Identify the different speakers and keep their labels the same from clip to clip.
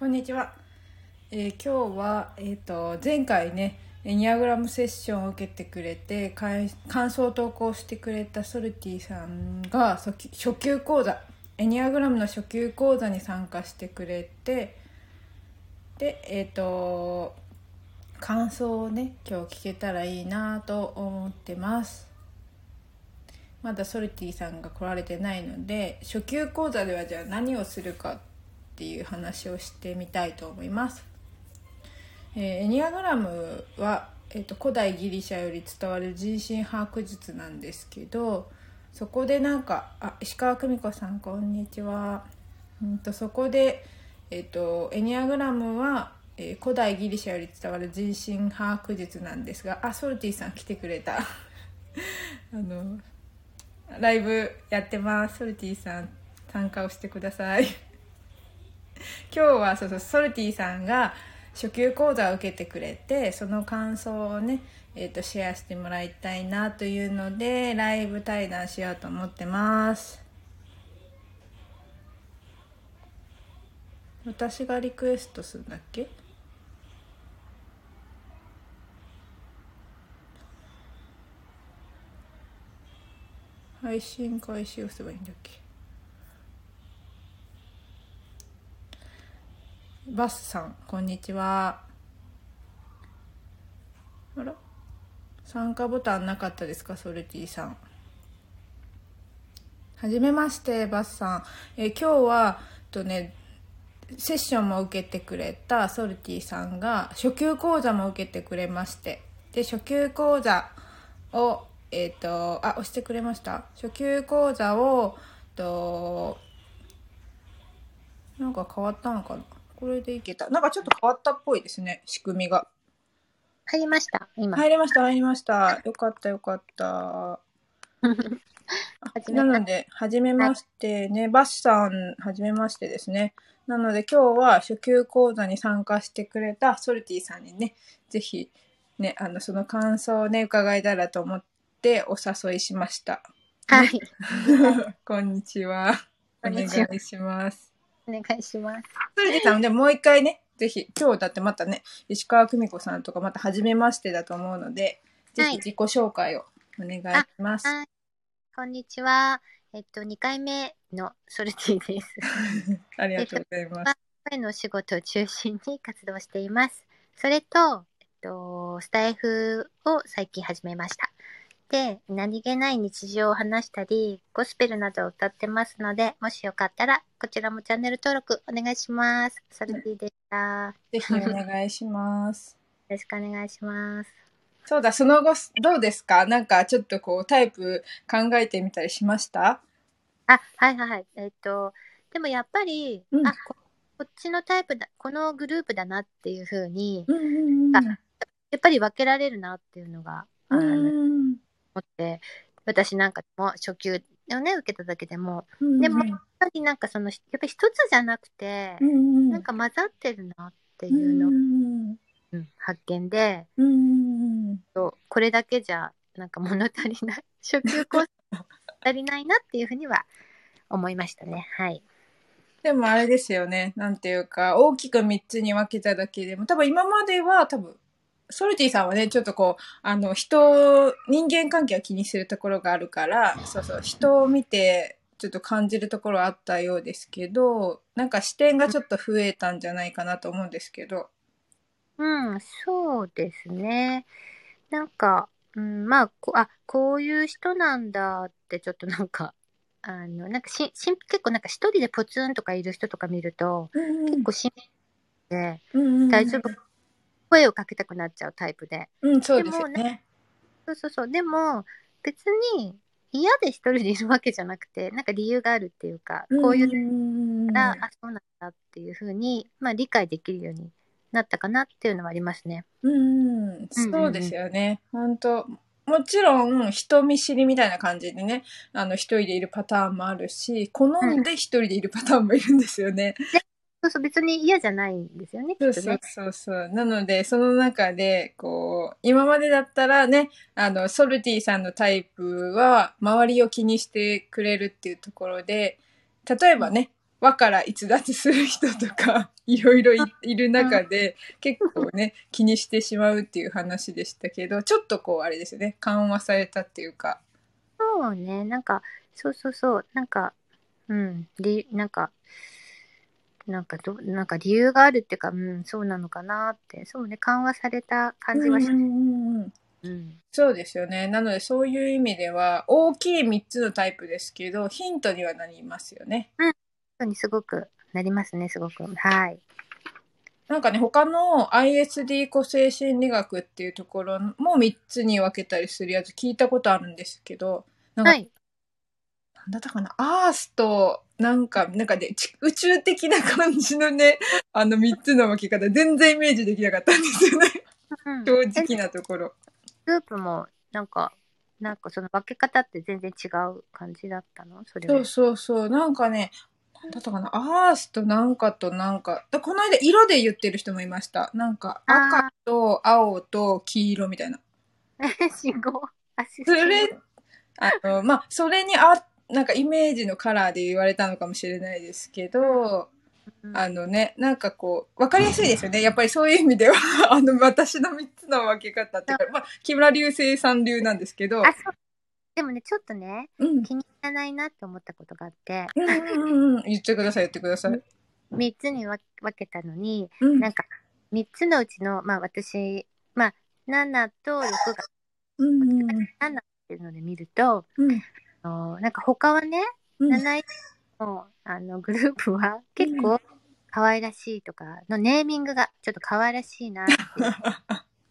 Speaker 1: こんにちは。えー今日は、えー、と前回ねエニアグラムセッションを受けてくれて感想を投稿してくれたソルティさんが初級講座エニアグラムの初級講座に参加してくれてでえっ、と感想をね今日聞けたらいいなと思ってます。まだソルティさんが来られてないので初級講座ではじゃあ何をするかっていう話をしてみたいと思います。えーエニアグラムは、えー、と古代ギリシャより伝わる人心把握術なんですけどそこでなんかあ石川久美子さんこんにちは。うんとそこで、えー、とエニアグラムは、えー古代ギリシャより伝わる人心把握術なんですがあソルティさん来てくれた。あのライブやってます。ソルティさん参加をしてください。今日はそうそうソルティさんが初級講座を受けてくれてその感想をね、えー、とシェアしてもらいたいなというのでライブ対談しようと思ってます。私がリクエストするんだっけ？配信開始をすればいいんだっけ？バスさん、こんにちは。あら？参加ボタンなかったですか、ソルティさん。はじめまして、バスさん。え今日は、とね、セッションも受けてくれたソルティさんが初級講座も受けてくれましてで初級講座をえっ、とあ押してくれました初級講座をとなんか変わったのかな？これでいけたなんかちょっと変わったっぽいですね仕組みが
Speaker 2: 入りました、今。
Speaker 1: 入りました入りましたよかったよかった なので、はじめましてね、バスさん、はじめましてですね。なので、今日は初級講座に参加してくれたソルティさんにね、ぜひ、ね、あの、その感想をね、伺えたらと思ってお誘いしました。
Speaker 2: はい。
Speaker 1: こんにちは。お願
Speaker 2: い
Speaker 1: します。
Speaker 2: お願いします。
Speaker 1: ソルティさん、でもう一回ね、ぜひ、今日だってまたね、石川久美子さんとかまたはじめましてだと思うので、ぜ
Speaker 2: はい
Speaker 1: ひ自己紹介をお願いします。
Speaker 2: はい。こんにちは。えっと、2回目のソルティです。
Speaker 1: ありがとうございます。
Speaker 2: 声のお仕事を中心に活動しています。それと、えっと、スタイフを最近始めました。で、何気ない日常を話したり、ゴスペルなどを歌ってますので、もしよかったら、こちらもチャンネル登録お願いします。ソルティでした。よ
Speaker 1: ぜひお願いします。
Speaker 2: ろしくお願いします。
Speaker 1: そうだ、その後、どうですか？なんかちょっとこう、タイプ考えてみたりしました？
Speaker 2: あ、はいはいはい。えっと、でもやっぱり、
Speaker 1: うん
Speaker 2: あこ、こっちのタイプだ、このグループだなっていう風に、
Speaker 1: うんうん
Speaker 2: あやっぱり分けられるなっていうのが、あの
Speaker 1: うん
Speaker 2: 思って、私なんかも初級をね、受けただけでも、
Speaker 1: うん
Speaker 2: でもやっぱりなんかその、やっぱり一つじゃなくて、
Speaker 1: うん
Speaker 2: なんか混ざってるなって
Speaker 1: う
Speaker 2: いうの、
Speaker 1: ん
Speaker 2: うん発見で、
Speaker 1: うん
Speaker 2: そうこれだけじゃなんか物足りない、初級コース足りないなっていうふうには思いましたね。はい。
Speaker 1: でもあれですよね。なんていうか、大きく3つに分けただけでも、多分今までは多分、ソルティさんはね、ちょっとこう、あの、人、人間関係を気にするところがあるから、そうそう、人を見て、ちょっと感じるところはあったようですけど、なんか視点がちょっと増えたんじゃないかなと思うんですけど。
Speaker 2: うん、そうですね。なんか、うん、まあ、こあ、こういう人なんだって、ちょっとなんか、あの、なんかし、しん、結構なんか一人でポツンとかいる人とか見ると、結構しんで、大丈夫声をかけたくなっちゃうタイプで。
Speaker 1: うん、そうですよね。
Speaker 2: そうそうそう。でも、別に嫌で一人でいるわけじゃなくて、なんか理由があるっていうか、こういう
Speaker 1: うん
Speaker 2: から、あ、そうなんだっていうふうに、まあ理解できるようになったかなっていうのはありますね。
Speaker 1: うん、そうですよね。本当もちろん人見知りみたいな感じでね、あの一人でいるパターンもあるし、好んで一人でいるパターンもいるんですよね。
Speaker 2: そう別に嫌じゃないんですよね、き
Speaker 1: そうそう。そうそう。なので、その中で、こう、今までだったらね、あの、ソルティさんのタイプは、周りを気にしてくれるっていうところで、例えばね、輪から逸脱する人とか、いろいろいいる中で、結構ね、気にしてしまうっていう話でしたけど、ちょっとこう、あれですよね、緩和されたっていうか。
Speaker 2: そうね、なんか、そうそうそう、なんか、うん、り、なんか、なんかど、なんか理由があるっていうか、うん、そうなのかなって、そうね、緩和された感じはし
Speaker 1: うんうん。そうですよね。なので、そういう意味では、大きい3つのタイプですけど、ヒントにはなりますよね。
Speaker 2: そうにすごくなりますね、すごく。はい。
Speaker 1: なんかね、他の ISD 個性心理学っていうところも3つに分けたりするやつ聞いたことあるんですけど、なんか、
Speaker 2: はい。
Speaker 1: なんだったかな、アースと、なんか、なんかね、ち宇宙的な感じのね、あの3つの分け方、全然イメージできなかったんですよね。
Speaker 2: うん
Speaker 1: 正直なところ。
Speaker 2: グループも、なんか、なんかその分け方って全然違う感じだったの？それは。
Speaker 1: そうそうそう。なんかね、なんだったかな、アースとなんかとなんか、だこの間色で言ってる人もいました。なんか、赤と青と黄色みたいな。
Speaker 2: 信号あ、し
Speaker 1: それ、あの、まあ、それにあ、なんかイメージのカラーで言われたのかもしれないですけど、
Speaker 2: うん
Speaker 1: あのね、なんかこう、わかりやすいですよね。やっぱりそういう意味では、あの、私の3つの分け方っていうか、まあ、木村流星さん流なんですけど。
Speaker 2: でもね、ちょっとね、
Speaker 1: うん。
Speaker 2: 気に入らないなって思ったことがあって、
Speaker 1: うんうんうんうん。言ってください、言ってください。
Speaker 2: 3つに分分けたのに、
Speaker 1: うん。
Speaker 2: なんか、3つのうちの、まあ私、まあ、7と6が
Speaker 1: うんうん
Speaker 2: 7っていうので見ると、
Speaker 1: うん。
Speaker 2: あのなんか他はね、
Speaker 1: うん。
Speaker 2: 7位のあのグループは結構可愛らしいとかのネーミングがちょっと可愛らしいなっていう。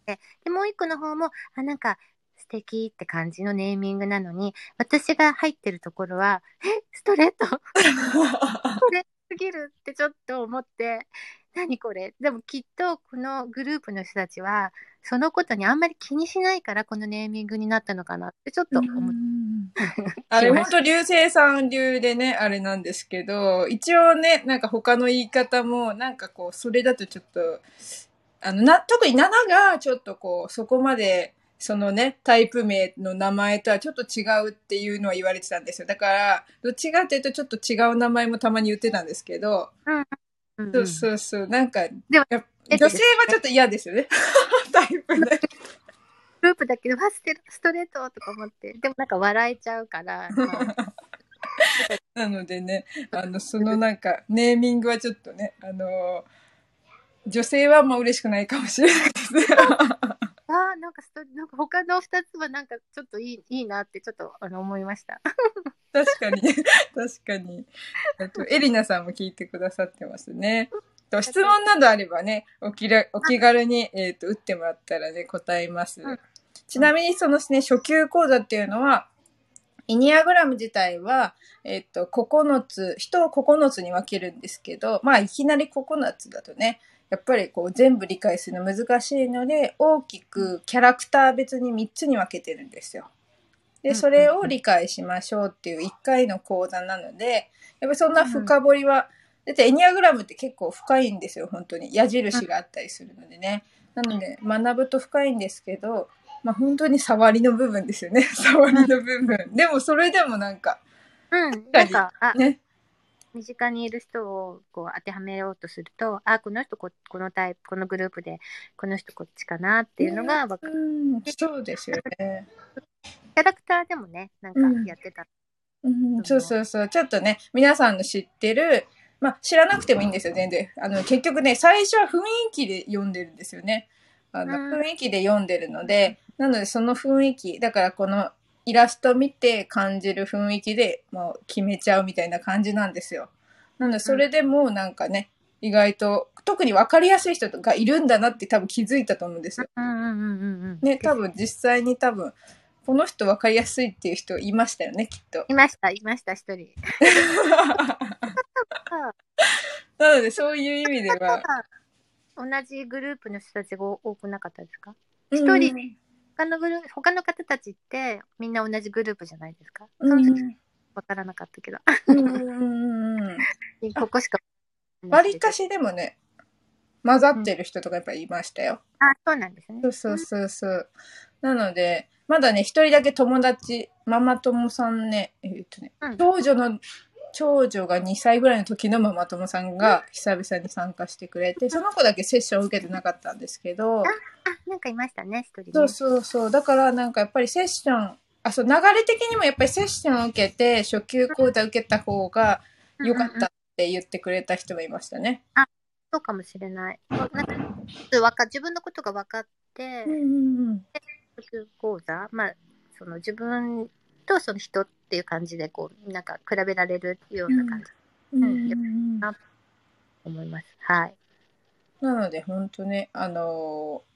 Speaker 2: で、もう一個の方も、あ、なんか素敵って感じのネーミングなのに、私が入ってるところは、え、ストレート？これすぎるってちょっと思って、何これ？でもきっとこのグループの人たちは、そのことにあんまり気にしないからこのネーミングになったのかなってちょっと思って。
Speaker 1: あれ、本当流星さん流でね、あれなんですけど、一応ね、なんか他の言い方も、なんかこう、それだとちょっと、あの、な、特に7がちょっとこう、そこまで、そのね、タイプ名の名前とはちょっと違うっていうのは言われてたんですよ。だから、どっちかっていうとちょっと違う名前もたまに言ってたんですけど、
Speaker 2: うん
Speaker 1: そうそうそう、なんか、
Speaker 2: でも
Speaker 1: や女性はちょっと嫌ですよね。タイプで。
Speaker 2: グループだけど、わステストレートとか思って、でもなんか笑えちゃうから、まあ
Speaker 1: なのでね、あの、そのなんか、ネーミングはちょっとね、あの女性はまあ嬉しくないかもしれないですね。
Speaker 2: あーなんかストなんか他の二つはなんかちょっといいいいなってちょっとあの思いました。
Speaker 1: 確かに、確かに。あと、エリナさんも聞いてくださってますね。と質問などあればね、お気らお気軽に、えっ、と、打ってもらったらね、答えます。
Speaker 2: うん
Speaker 1: ちなみにそのね、初級講座っていうのは、イニアグラム自体は、えっ、と、9つ、人を9つに分けるんですけど、まあ、いきなり9つだとね、やっぱりこう全部理解するの難しいので、大きくキャラクター別に3つに分けてるんですよ。で、
Speaker 2: うん
Speaker 1: それを理解しましょうっていう1回の講座なので、やっぱりそんな深掘りは、だってエニアグラムって結構深いんですよ、本当に。矢印があったりするのでね。なので、学ぶと深いんですけど、まあ本当に触りの部分ですよね。触りの部分。でもそれでもなんか、
Speaker 2: うん、なんか、あ、
Speaker 1: ね。
Speaker 2: 身近にいる人をこう当てはめようとすると、あ、この人ここのタイプ、このグループで、この人こっちかなっていうのがわかる。
Speaker 1: うん、そうですよね。
Speaker 2: キャラクターでもね、なんかやってた。
Speaker 1: うん、そうそうそう。ちょっとね、皆さんの知ってる、まあ知らなくてもいいんですよ、全然。あの、結局ね、最初は雰囲気で読んでるんですよね。あの、
Speaker 2: うん
Speaker 1: 雰囲気で読んでるので、なのでその雰囲気、だからこのイラスト見て感じる雰囲気でもう決めちゃうみたいな感じなんですよ。なのでそれでもうなんかね、意外と、特に分かりやすい人がいるんだなって多分気づいたと思うんですよ。
Speaker 2: うんうんうんうんうん。
Speaker 1: ね、多分実際に多分、この人分かりやすいっていう人いましたよね、きっと。
Speaker 2: いました、いました、一人。
Speaker 1: なのでそういう意味では、
Speaker 2: 同じグループの人たちが多くなかったですか？
Speaker 1: 一
Speaker 2: 一人他のグループ、他の方たちってみんな同じグループじゃないですか？そ
Speaker 1: うん
Speaker 2: の時わからなかったけど。
Speaker 1: うんうんうん
Speaker 2: ここしか。
Speaker 1: わりかしでもね、混ざってる人とかやっぱりいましたよ。
Speaker 2: あ、そうなんですね。
Speaker 1: そうそうそうそう。なので、まだね、一人だけ友達、ママ友さんね、えっとね、
Speaker 2: うん
Speaker 1: 長女の長女が2歳ぐらいの時のママ友さんが久々に参加してくれて、その子だけセッションを受けてなかったんですけど、
Speaker 2: あ、なんかいましたね、一人ね。
Speaker 1: そうそうそう。だからなんかやっぱりセッション、あ、そう、流れ的にもやっぱりセッションを受けて、初級講座受けた方が良かったって言ってくれた人もいましたね。
Speaker 2: そうかもしれない。なんかわか自分のことが分かって、
Speaker 1: うんうんうん。
Speaker 2: 初級講座、まあ、その自分とその人っていう感じで、こう、なんか比べられるような感じだ
Speaker 1: うんうんうん
Speaker 2: と思います。はい。
Speaker 1: なので本当ね、あのー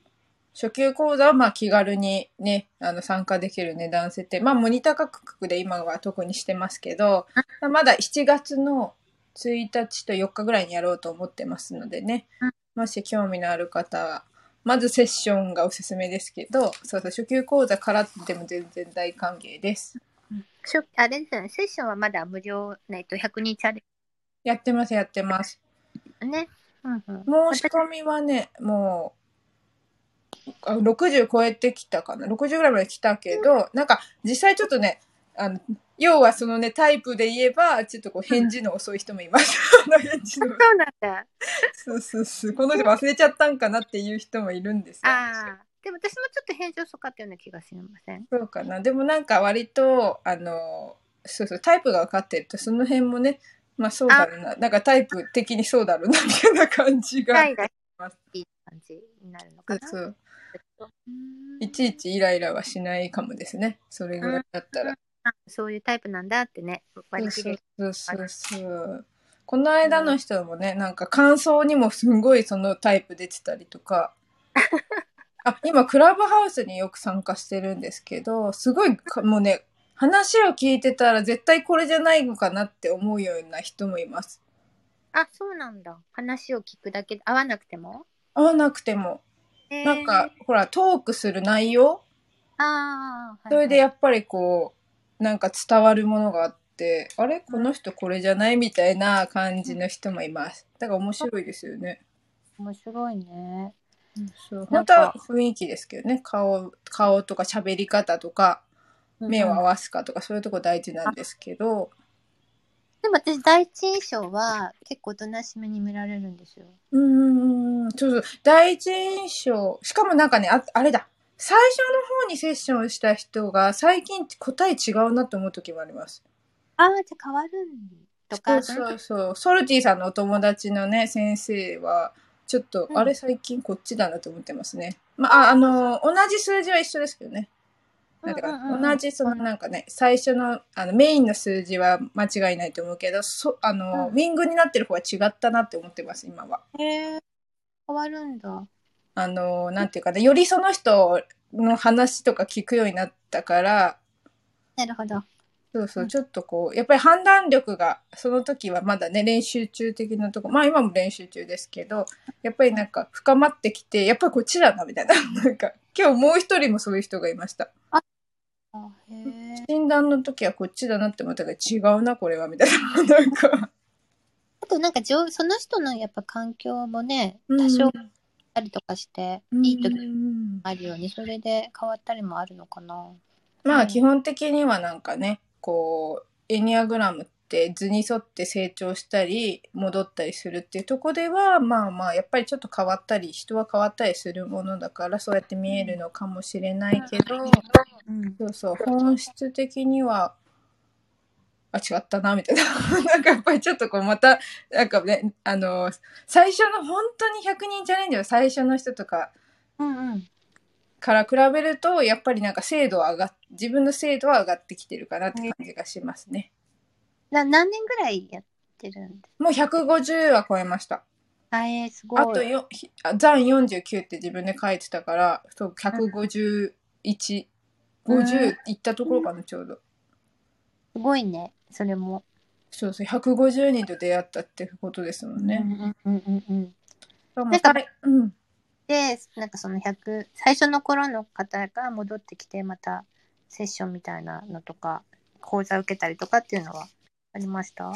Speaker 1: 初級講座はまあ気軽にね、あの参加できる値段設定。まあモニター価格で今は特にしてますけど、まだ7月の1日と4日ぐらいにやろうと思ってますのでね
Speaker 2: うん、
Speaker 1: もし興味のある方は、まずセッションがおすすめですけど、そうそう、初級講座からでも全然大歓迎です。
Speaker 2: しょあれですよね、セッションはまだ無料、ね、えっと、100人チャレ
Speaker 1: やってます、やってます。
Speaker 2: ね。うんうん。
Speaker 1: 申し込みはね、もう、あ60超えてきたかな。60ぐらいまで来たけど、なんか実際ちょっとね、あの、要はそのね、タイプで言えば、ちょっとこう返事の遅い人もいます。あの返事の。
Speaker 2: そうなんだ。
Speaker 1: そうそうそう。この人忘れちゃったんかなっていう人もいるんですよ。
Speaker 2: ああ。でも私もちょっと返事遅かったような気がしません？
Speaker 1: そうかな。でもなんか割と、あの、そうそう、タイプが分かってると、その辺もね、まあそうだろうな。なんかタイプ的にそうだろうな、みたいな感じが。
Speaker 2: はい、がいい感じになるのかな？
Speaker 1: そうそう。
Speaker 2: うん
Speaker 1: いちいちイライラはしないかもですね。それぐらいだったら。
Speaker 2: あそういうタイプなんだってね、割り切れる。
Speaker 1: そうそうそう。この間の人もね、なんか感想にもすんごいそのタイプ出てたりとか。あ、今クラブハウスによく参加してるんですけど、すごいかもうね、話を聞いてたら絶対これじゃないのかなって思うような人もいます。
Speaker 2: あ、そうなんだ。話を聞くだけで、合わなくても？
Speaker 1: 合わなくても。
Speaker 2: えー
Speaker 1: なんか、ほら、トークする内容？
Speaker 2: ああ、
Speaker 1: それでやっぱりこう、なんか伝わるものがあって、あれ？この人これじゃない？みたいな感じの人もいます。だから面白いですよね。
Speaker 2: 面白いね。
Speaker 1: 本当は雰囲気ですけどね。顔、顔とか喋り方とか、目を合
Speaker 2: うん
Speaker 1: わすかとか、そういうとこ大事なんですけど、
Speaker 2: でも私、第一印象は結構おとなしめに見られるんですよ。
Speaker 1: うーん、そうそう、第一印象、しかもなんかね、ああれだ、最初の方にセッションした人が最近答え違うなと思う時もあります。
Speaker 2: ああ、じゃあ変わるんと
Speaker 1: そ
Speaker 2: か、
Speaker 1: うそうそう。ソルティさんのお友達のね、先生は、ちょっと、
Speaker 2: うん
Speaker 1: あれ最近こっちだなと思ってますね。まあ、ああの、同じ数字は一緒ですけどね。なんていうか、
Speaker 2: うんうんうん
Speaker 1: 同じ、そのなんかね、最初の、あの、メインの数字は間違いないと思うけど、そ、あの、
Speaker 2: うん
Speaker 1: ウィングになってる方は違ったなって思ってます、今は。
Speaker 2: へえ変わるんだ。
Speaker 1: あの、なんていうかね、よりその人の話とか聞くようになったから、
Speaker 2: なるほど。
Speaker 1: そうそうう、
Speaker 2: ん
Speaker 1: ちょっとこう、やっぱり判断力が、その時はまだね、練習中的なとこ、まあ今も練習中ですけど、やっぱりなんか深まってきて、やっぱりこっちだな、みたいな。なんか、今日もう一人もそういう人がいました。
Speaker 2: あへえ
Speaker 1: 診断の時はこっちだなって思ったけど、違うな、これは、みたいな。なんか、
Speaker 2: あとなんか上、その人のやっぱ環境もね、多少あったりとかして、いい時あるように、それで変わったりもあるのかな。
Speaker 1: まあ基本的にはなんかね、こう、エニアグラムって図に沿って成長したり、戻ったりするっていうとこでは、まあまあ、やっぱりちょっと変わったり、人は変わったりするものだから、そうやって見えるのかもしれないけど、
Speaker 2: うん。
Speaker 1: そうそう、本質的には、あ、違ったな、みたいな。なんかやっぱりちょっとこう、また、なんかね、あの、最初の本当に100人チャレンジの最初の人とか、
Speaker 2: うんうん。
Speaker 1: から比べると、やっぱりなんか精度は上がっ、自分の精度は上がってきてるかなって感じがしますね。
Speaker 2: な何年ぐらいやってるんです
Speaker 1: もう150は超えました。
Speaker 2: かえー、すごい。
Speaker 1: あとよ、ひあ残49って自分で書いてたから、そう、151、50いったところかな、ちょうど。
Speaker 2: すごいね、それも。
Speaker 1: そうそう、150人と出会ったってことですもんね。
Speaker 2: うんうんうんうん。
Speaker 1: まあ
Speaker 2: なんか
Speaker 1: はいうん。
Speaker 2: で、なんかその100、最初の頃の方が戻ってきて、またセッションみたいなのとか、講座受けたりとかっていうのはありました？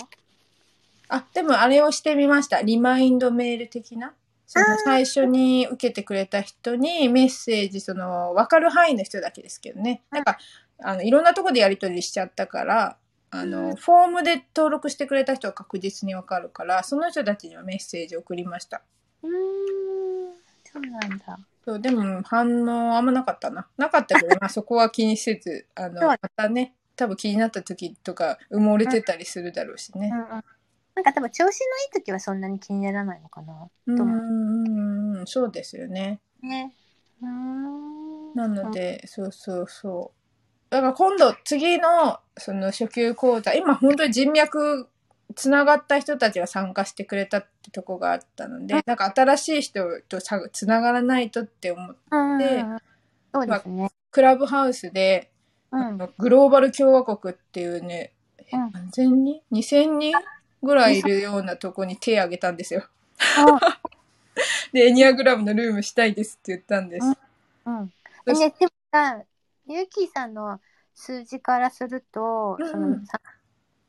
Speaker 1: あ、でもあれをしてみました。リマインドメール的な？その最初に受けてくれた人にメッセージ、その、わかる範囲の人だけですけどね。なんか、あの、いろんなとこでやり取りしちゃったから、あの、フォームで登録してくれた人は確実にわかるから、その人たちにはメッセージを送りました。
Speaker 2: うーん。そうなんだ。
Speaker 1: そう、でも反応あんまなかったな。なかったけど、まあそこは気にせず、あの、
Speaker 2: そう
Speaker 1: またね、多分気になった時とか埋もれてたりするだろうしね
Speaker 2: う。んうん。なんか多分調子のいい時はそんなに気にならないのかな。
Speaker 1: うん、
Speaker 2: と思
Speaker 1: うんうん、そうですよね。
Speaker 2: ね。うーん。
Speaker 1: なので、そうそうそう。だから今度、次の、その初級講座、今本当に人脈つながった人たちが参加してくれたってとこがあったので、
Speaker 2: うん
Speaker 1: なんか新しい人とさつながらないとって思って、
Speaker 2: そうですね。
Speaker 1: クラブハウスで、グローバル共和国っていうね、え
Speaker 2: うん
Speaker 1: 何千人 ?2000 人ぐらいいるようなとこに手を挙げたんですよ。
Speaker 2: あ
Speaker 1: で、エニアグラムのルームしたいですって言ったんです。
Speaker 2: うん。
Speaker 1: そし
Speaker 2: ね、でもさ、ゆうきーさんの数字からすると、
Speaker 1: うん
Speaker 2: そのさ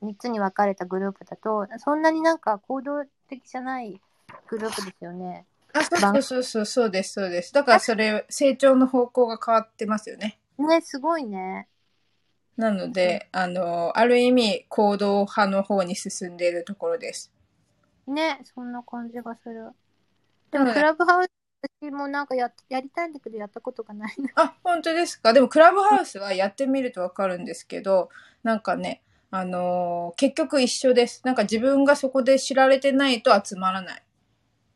Speaker 2: 3つに分かれたグループだと、そんなになんか行動的じゃないグループですよね。
Speaker 1: あ、そうそうそうそう、です、そうです。だからそれ、成長の方向が変わってますよね。
Speaker 2: ね、すごいね。
Speaker 1: なので、あの、ある意味、行動派の方に進んでいるところです。
Speaker 2: ね、そんな感じがする。でも、クラブハウス、私もなんかややりたいんだけど、やったことがないな。
Speaker 1: あ、本当ですか？でも、クラブハウスはやってみるとわかるんですけど、なんかね、あの結局一緒です。なんか自分がそこで知られてないと集まらない。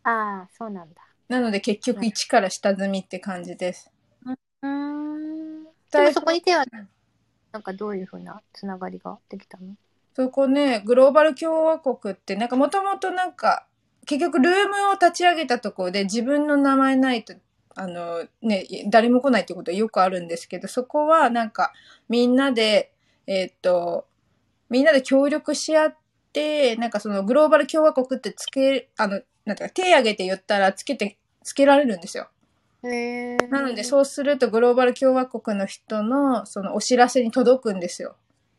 Speaker 2: ああ、そうなんだ。
Speaker 1: なので結局一から下積みって感じです。
Speaker 2: うーん。で
Speaker 1: 最初
Speaker 2: もそこに手は、なんかどういうふうなつながりができたの？
Speaker 1: そこね、グローバル共和国って、なんかもともとなんか、結局ルームを立ち上げたところで自分の名前ないと、あのね、誰も来ないってことはよくあるんですけど、そこはなんかみんなで、えーっと、みんなで協力し合って、なんかそのグローバル共和国ってつけ、あの、なんていうか手挙げて言ったらつけて、つけられるんですよ。なので、そうするとグローバル共和国の人のそのお知らせに届くんですよ。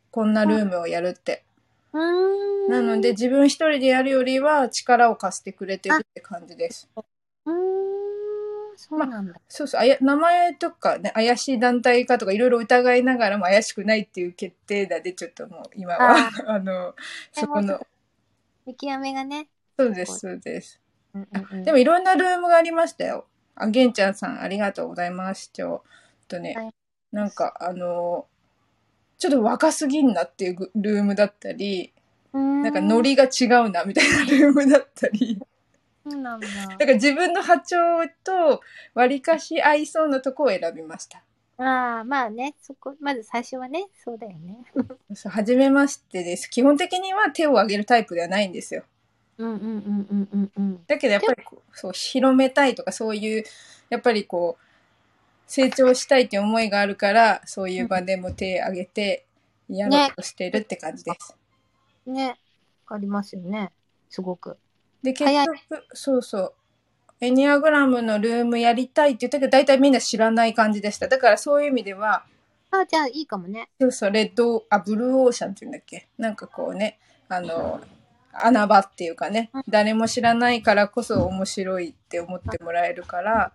Speaker 1: こんなルームをやるって。なので、自分一人でやるよりは力を貸してくれてるって感じです。
Speaker 2: そうなんだ。
Speaker 1: そうそう、あや名前とかね、怪しい団体かとかいろいろ疑いながらも怪しくないっていう決定打でちょっともう今は、あ の、そこの、
Speaker 2: 見極めがね。
Speaker 1: そうです、そうです。
Speaker 2: うんうんうん、
Speaker 1: でもいろんなルームがありましたよ。あ、げんちゃんさんありがとうございます。ちょっとね、
Speaker 2: はい
Speaker 1: なんかあの、ちょっと若すぎんなっていうルームだったり、
Speaker 2: な
Speaker 1: なんかノリが違うなみたいなルームだったり、
Speaker 2: そうなんだ。
Speaker 1: だから自分の波長と割かし合いそうなとこを選びました。
Speaker 2: ああ、まあね、そこ、まず最初はね、そうだよね。
Speaker 1: そう、はじめましてです。基本的には手を挙げるタイプではないんですよ。
Speaker 2: うんうんうんうんうんうん。
Speaker 1: だけどやっぱりこうそう広めたいとかそういうやっぱりこう成長したいっていう思いがあるからそういう場でも手を挙げてやろうとしてるって感じです。
Speaker 2: ね、ありますよね。すごく。
Speaker 1: で結
Speaker 2: 早い
Speaker 1: 局そうそうエニアグラムのルームやりたいって言ったけど大体みんな知らない感じでした。だからそういう意味では
Speaker 2: あじゃあいいかもね。
Speaker 1: そうそうレッドあブルーオーシャンっていうんだっけ？なんかこうねあの穴場っていうかね
Speaker 2: うん
Speaker 1: 誰も知らないからこそ面白いって思ってもらえるから。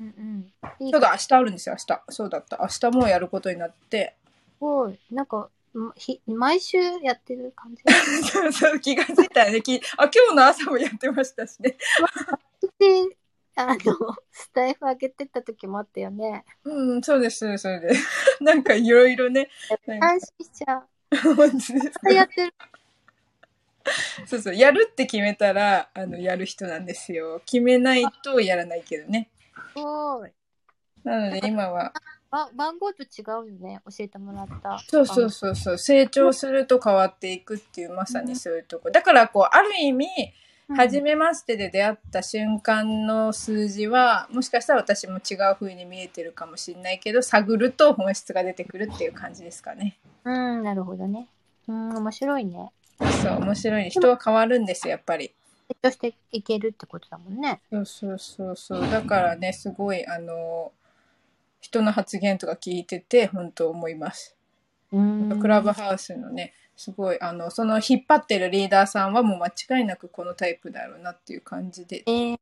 Speaker 2: うんうん。いい
Speaker 1: そうだ、明日あるんですよ、明日。そうだった。明日もうやることになって。
Speaker 2: すごい。なんか、んひ毎週やってる感じ。
Speaker 1: そうそう、気がついたらね。きあ、今日の朝もやってましたしね。
Speaker 2: で、あの、スタイフ上げてった時もあったよね。
Speaker 1: うん、そうです、そうです。なんかいろいろね。
Speaker 2: 安心しちゃう。
Speaker 1: 本当です
Speaker 2: やってる。
Speaker 1: そうそう、やるって決めたら、あの、やる人なんですよ。決めないとやらないけどね。
Speaker 2: すごい。
Speaker 1: なので今は、
Speaker 2: ば番号と違うよね。教えてもらった。
Speaker 1: そうそうそうそう、成長すると変わっていくっていう、まさにそういうとこ。だから、こう、ある意味、
Speaker 2: うん
Speaker 1: 初めましてで出会った瞬間の数字はもしかしたら私も違う風に見えてるかもしれないけど探ると本質が出てくるっていう感じですかね。
Speaker 2: うん、なるほどね。うん、面白いね。
Speaker 1: そう面白いね人は変わるんですよやっぱり。
Speaker 2: 成長していけるってことだもんね。
Speaker 1: そうそうそうそうだからねすごいあの人の発言とか聞いてて本当思います。
Speaker 2: うん。
Speaker 1: クラブハウスのねすごいあのその引っ張ってるリーダーさんはもう間違いなくこのタイプだろうなっていう感じで
Speaker 2: えー、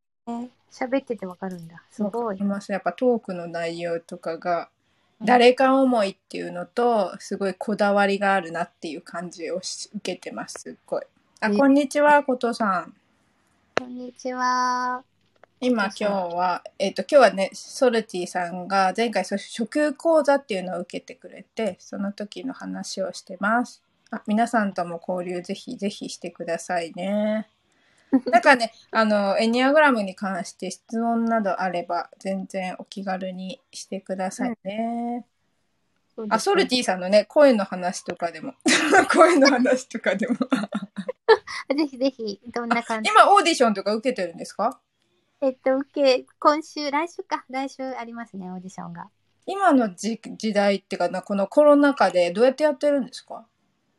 Speaker 2: 喋っててわかるんだ。すごい。
Speaker 1: ますやっぱトークの内容とかが誰か思いっていうのと、すごいこだわりがあるなっていう感じをし受けてます、すっごい。あ、
Speaker 2: え
Speaker 1: こんにちは、ことさん。
Speaker 2: こんにちは。
Speaker 1: 今今日は、えっ、と、今日はね、ソルティさんが前回そう初級講座っていうのを受けてくれて、その時の話をしてます。あ、皆さんとも交流ぜひぜひしてくださいね。なんかね、あの、エニアグラムに関して質問などあれば、全然お気軽にしてくださいね。あ、ソルティさんのね、声の話とかでも、声の話とかでも。
Speaker 2: ィ。ぜひぜひ、どんな感じ？
Speaker 1: 今、オーディションとか受けてるんですか？
Speaker 2: えっと、受け、今週、来週か。来週ありますね、オーディションが。
Speaker 1: 今の時時代っていうかな、このコロナ禍でどうやってやってるんですか？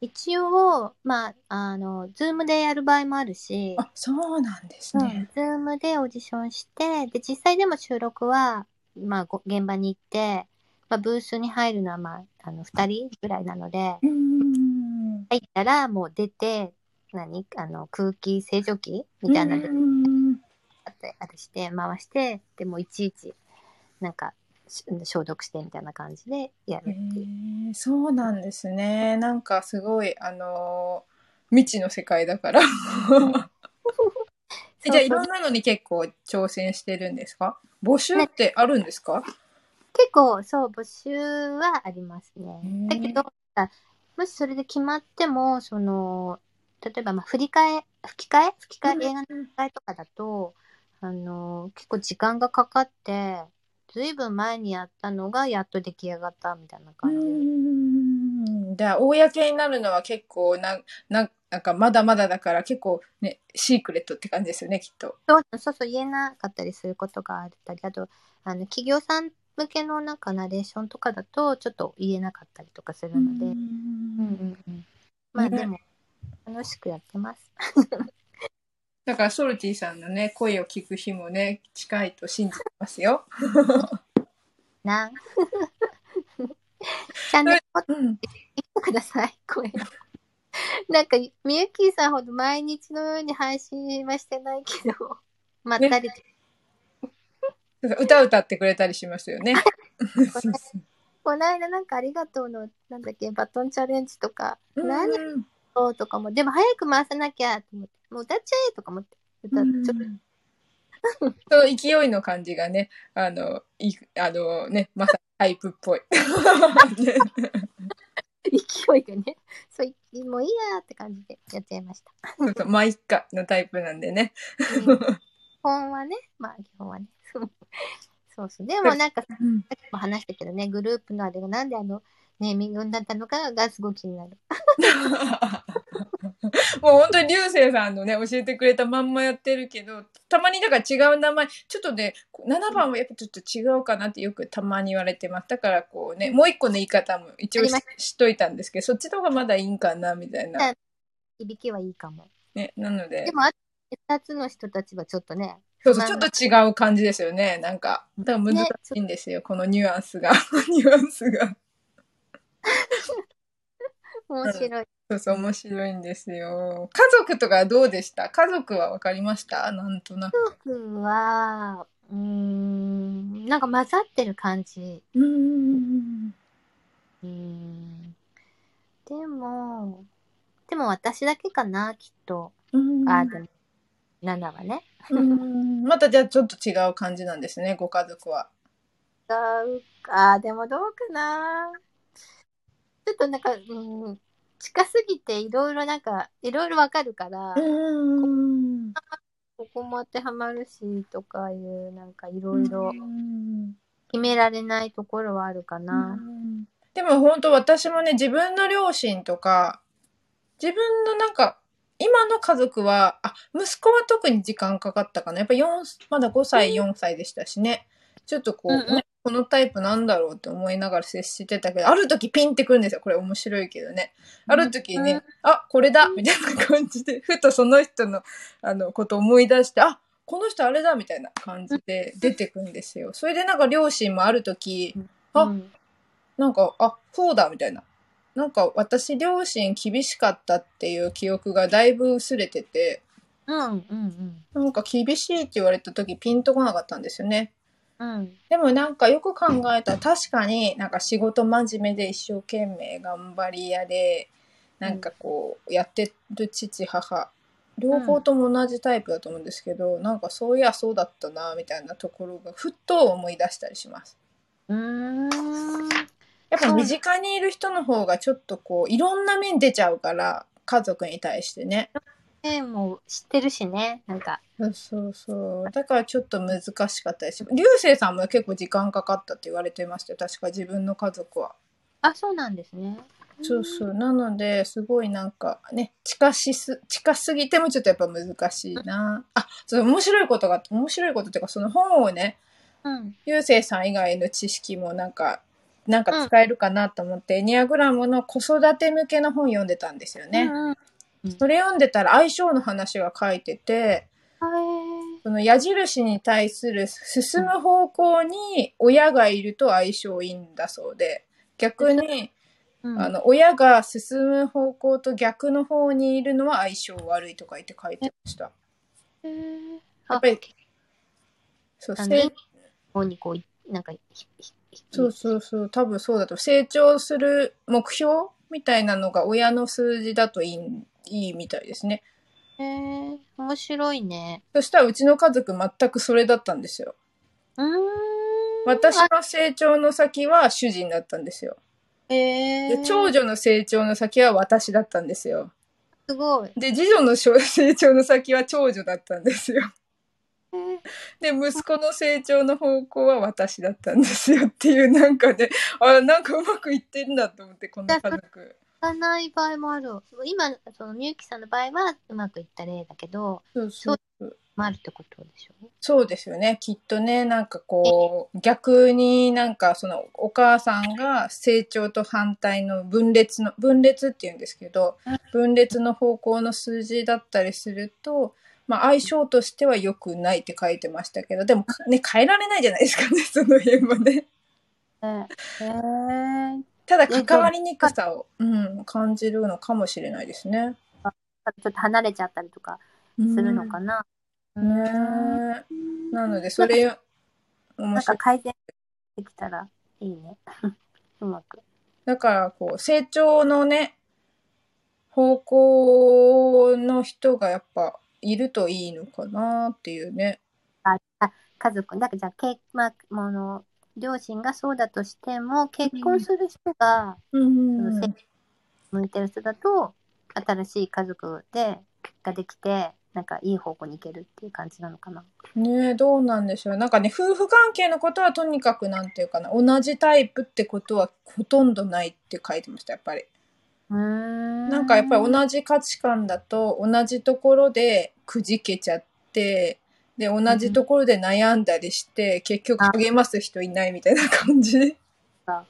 Speaker 2: 一応、まあ、あの、 Zoomでやる場合もあるし、
Speaker 1: あ、そうなんです
Speaker 2: うん、
Speaker 1: ね。
Speaker 2: Zoomでオーディションして、で、実際でも収録は、まあ、ご現場に行って、まあ、ブースに入るのは、まあ、あの、二人ぐらいなので。入ったらもう出て、何？あの、空気清浄機みたいなって、あれして、回して、でもいちいち、なんか、し消毒してみたいな感じでやる
Speaker 1: へ
Speaker 2: っていう。
Speaker 1: ーそうなんですね。なんかすごい、あのー未知の世界だから。えじゃあいろんなのに結構挑戦してるんですか？募集ってあるんですか、
Speaker 2: 結構、そう、募集はありますね。だけど、あもしそれで決まっても、その、例えば、まあ、振り替え、吹き替え？吹き替え、映画の吹き替えとかだと、あの、結構時間がかかって、ずいぶん前にやったのがやっと出来上がったみたいな
Speaker 1: う
Speaker 2: 感じ。
Speaker 1: ーん。じゃあ、公になるのは結構な、な、なんかまだまだだから結構ね、シークレットって感じですよね、きっと。
Speaker 2: そうそうそう、言えなかったりすることがあったり、あと、あの、企業さん向けのなんかナレーションとかだと、ちょっと言えなかったりとかするので、うんうんうん。まあ
Speaker 1: ね
Speaker 2: でも、楽しくやってます。
Speaker 1: だからソルティさんのね、声を聞く日もね、近いと信じてますよ。
Speaker 2: な。チャンネル登
Speaker 1: うん。
Speaker 2: 録してください、声を。なんか、みゆきーさんほど毎日のように配信はしてないけど、まったりと、
Speaker 1: 歌歌ってくれたりしますよね。
Speaker 2: この間なんかありがとうの、なんだっけ、バトンチャレンジとか、何？
Speaker 1: うん
Speaker 2: をとかも、でも早く回さなきゃと思って、もう歌っちゃえとか思って、歌っちょっと
Speaker 1: その勢いの感じがね、あの、いあのね、まさにタイプっぽい。ね
Speaker 2: 勢いがね、そう、もういいやーって感じでやっちゃいました。
Speaker 1: そうそう、まあ、いっかのタイプなんでね。
Speaker 2: うん基本はね、まあ基本はね。そうそう。でもなんかさ
Speaker 1: うん
Speaker 2: っきも話したけどね、グループのあれがなんであの、ネーミングになったのかがすごく気になる。
Speaker 1: もう本当に流星さんのね、教えてくれたまんまやってるけど、たまにだから違う名前、ちょっとね、7番はやっぱちょっと違うかなってよくたまに言われてます。だからこうね、もう一個の言い方も一応し
Speaker 2: ありま
Speaker 1: 知っといたんですけど、そっちの方がまだいいんかな、みたいな。
Speaker 2: 響きはいいかも。
Speaker 1: ね、なので
Speaker 2: で、も、あと二つの人たちはちょっとね、
Speaker 1: そうそう、ちょっと違う感じですよね。なんか、だから難しいんですよ、このニュアンスが。ニュアンスが。
Speaker 2: 面白い。
Speaker 1: そうそう、面白いんですよ。家族とかどうでした？家族は分かりました？なんとなく。
Speaker 2: 僕は、うーん、なんか混ざってる感じ。
Speaker 1: うーん。
Speaker 2: うーん。でも、でも私だけかな、きっと。
Speaker 1: うん
Speaker 2: あ、でも、7はね。
Speaker 1: うんまたじゃあちょっと違う感じなんですね、ご家族は。
Speaker 2: 違うか、でもどうかな。ちょっとなんか、うん、近すぎていろいろなんか、いろいろわかるから、
Speaker 1: うん。
Speaker 2: ここも当てはまるし、とかいう、なんかいろいろ
Speaker 1: うん
Speaker 2: 決められないところはあるかな。
Speaker 1: でも本当私もね、自分の両親とか、自分のなんか、今の家族は、あ、息子は特に時間かかったかな。やっぱ4、まだ5歳、4歳でしたしね。ちょっとこう、
Speaker 2: うんうん
Speaker 1: このタイプなんだろうって思いながら接してたけど、ある時ピンってくるんですよ。これ面白いけどね。ある時ね、
Speaker 2: うん
Speaker 1: あ、これだみたいな感じで、ふとその人の、あの、ことを思い出して、あ、この人あれだみたいな感じで出てくんですよ。それでなんか両親もある時、あ
Speaker 2: うん
Speaker 1: なんか、あ、そうだみたいな。なんか私両親厳しかったっていう記憶がだいぶ薄れてて、
Speaker 2: うんうんうん。
Speaker 1: なんか厳しいって言われた時ピンとこなかったんですよね。
Speaker 2: うん。
Speaker 1: でもなんかよく考えたら確かになんか仕事真面目で一生懸命頑張り屋でなんかこうやってる父母両方とも同じタイプだと思うんですけど、なんかそういやそうだったなみたいなところがふっと思い出したりします。
Speaker 2: うーん。
Speaker 1: やっぱ身近にいる人の方がちょっとこういろんな面出ちゃうから家族に対してね。
Speaker 2: ねもう知ってるしね。なんか。
Speaker 1: そうそうそう。だからちょっと難しかったです。流星さんも結構時間かかったって言われてましたよ。確か自分の家族は。
Speaker 2: あ、そうなんですね。
Speaker 1: そうそう。なので、すごいなんかね、近しす、近すぎてもちょっとやっぱ難しいな。あ、そう、面白いことが、面白いことっていうか、その本をね、
Speaker 2: うん。
Speaker 1: 流星さん以外の知識もなんか、なんか使えるかなと思って、エニアグラムの子育て向けの本読んでたんですよね。
Speaker 2: うんうん。
Speaker 1: それ読んでたら相性の話が書いてて、
Speaker 2: はい。
Speaker 1: その矢印に対する進む方向に親がいると相性いいんだそうで、逆に、
Speaker 2: うん
Speaker 1: あの、親が進む方向と逆の方にいるのは相性悪いとか言って書いてました。
Speaker 2: へー
Speaker 1: やっぱり
Speaker 2: あ
Speaker 1: そう、
Speaker 2: あの
Speaker 1: せ
Speaker 2: 方にこう、なんか、ひひひ
Speaker 1: そうそうそう、多分そうだと。成長する目標みたいなのが親の数字だといい、いいみたいですね。
Speaker 2: へー面白いね。
Speaker 1: そしたらうちの家族全くそれだったんですよ。
Speaker 2: うーん。
Speaker 1: 私の成長の先は主人だったんですよ。
Speaker 2: へー
Speaker 1: で、長女の成長の先は私だったんですよ。
Speaker 2: すごい。
Speaker 1: で、次女の成長の先は長女だったんですよ。で、息子の成長の方向は私だったんですよっていう、なんかね、あ、なんかうまくいってんだと思って、この家族。
Speaker 2: いかない場合もある。今、そのみゆきさんの場合はうまくいった例だけど、
Speaker 1: そうそうそう。
Speaker 2: まあ、あるってことでしょ？
Speaker 1: そうですよね。きっとね、なんかこう、逆になんかそのお母さんが成長と反対の分裂の、分裂って言うんですけど
Speaker 2: うん、
Speaker 1: 分裂の方向の数字だったりすると、まあ相性としては良くないって書いてましたけど、でもね、変えられないじゃないですかね、その辺はね。
Speaker 2: へえ。
Speaker 1: ただ関わりにくさを、うん、感じるのかもしれないですね。
Speaker 2: ちょっと離れちゃったりとかするのかな。
Speaker 1: ねえなので、それ、面
Speaker 2: なん。か改善できたらいいね。うまく。
Speaker 1: だから、こう、成長のね、方向の人がやっぱいるといいのかなっていうね。
Speaker 2: あ、あ家族、だからじゃあ、けまあ、もの、両親がそうだとしても、結婚する人が、
Speaker 1: うん
Speaker 2: そのせ向いてる人だと、新しい家族で、ができて、なんかいい方向に行けるっていう感じなのかな。
Speaker 1: ねえ、どうなんでしょう。なんかね、夫婦関係のことはとにかくなんていうかな、同じタイプってことはほとんどないって書いてました、やっぱり。
Speaker 2: うーん。
Speaker 1: なんかやっぱり同じ価値観だと同じところでくじけちゃって、で、同じところで悩んだりして、結局励ます人いないみたいな感じ
Speaker 2: あ。